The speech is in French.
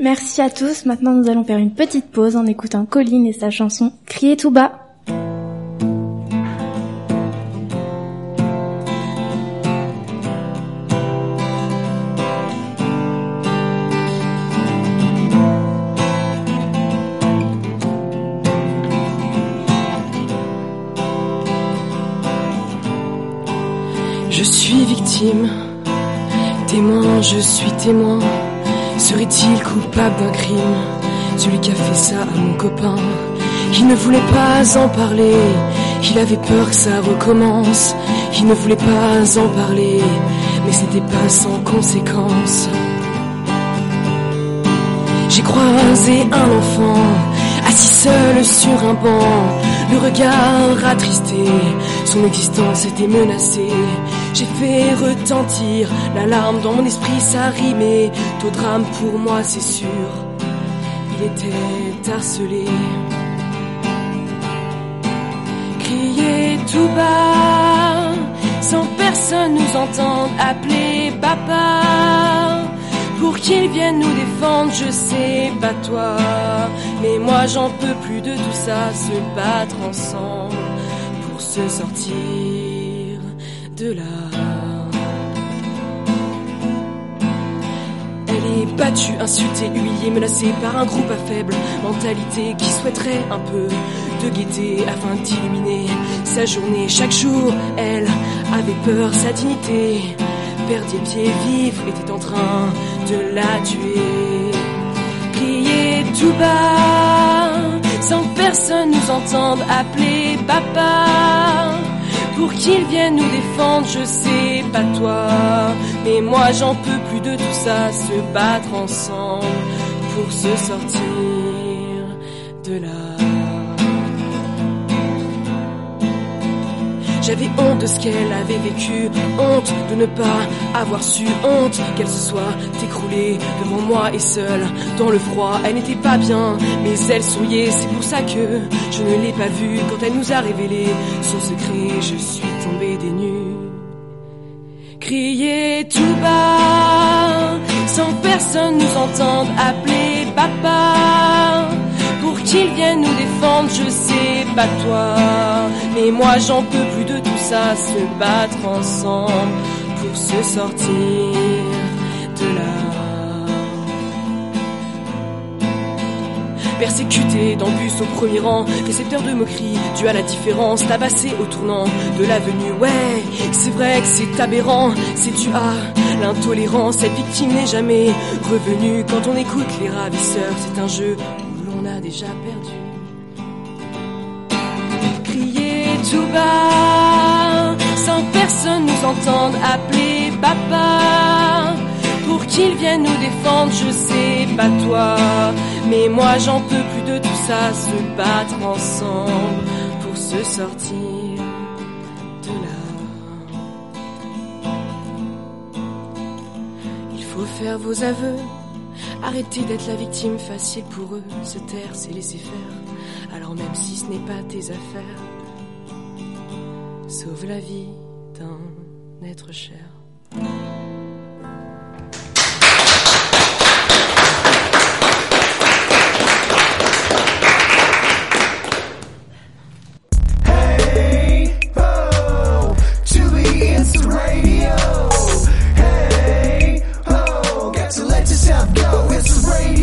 Merci à tous. Maintenant, nous allons faire une petite pause en écoutant Colline et sa chanson Crier tout bas. Je suis victime, témoin, je suis témoin. Serait-il coupable d'un crime Celui qui a fait ça à mon copain? Il ne voulait pas en parler, il avait peur que ça recommence. Il ne voulait pas en parler, mais c'était pas sans conséquence. J'ai croisé un enfant, assis seul sur un banc, le regard attristé, son existence était menacée. J'ai fait retentir l'alarme dans mon esprit, ça rimait. Drame pour moi, c'est sûr. Il était harcelé. Crier tout bas, sans personne nous entendre appeler papa. Pour qu'il vienne nous défendre, je sais pas toi. Mais moi j'en peux plus de tout ça, se battre ensemble pour se sortir de là. Elle est battue, insultée, humiliée, menacée par un groupe à faible mentalité qui souhaiterait un peu de gaieté afin d'illuminer sa journée. Chaque jour, elle avait peur, sa dignité perdait pied vif, était en train de la tuer. Crier tout bas, sans que personne nous entende appeler papa. Pour qu'il vienne nous défendre, je sais pas toi. Mais moi j'en peux plus de tout ça, se battre ensemble pour se sortir de là. J'avais honte de ce qu'elle avait vécu, honte de ne pas avoir su, honte qu'elle se soit écroulée devant moi et seule dans le froid. Elle n'était pas bien, mais elle souriait, c'est pour ça que je ne l'ai pas vue quand elle nous a révélé son secret. Je suis tombée des nues. Crier tout bas, sans personne nous entende appeler papa pour qu'il vienne nous défendre, je sais pas toi. Mais moi j'en peux plus de tout ça, se battre ensemble pour se sortir de là. Persécuté dans bus au premier rang, récepteur de moqueries, dû à la différence, tabassé au tournant de l'avenue. Ouais, c'est vrai que c'est aberrant, c'est dû à l'intolérance. Cette victime n'est jamais revenue. Quand on écoute les ravisseurs, c'est un jeu l'on a déjà perdu. Crier tout bas, sans personne nous entende appeler papa. Pour qu'il vienne nous défendre, je sais pas toi. Mais moi j'en peux plus de tout ça, se battre ensemble pour se sortir de là. Il faut faire vos aveux, Arrêtez d'être la victime facile pour eux. Se taire, c'est laisser faire. Alors même si ce n'est pas tes affaires, sauve la vie d'un être cher. Hey, oh, to the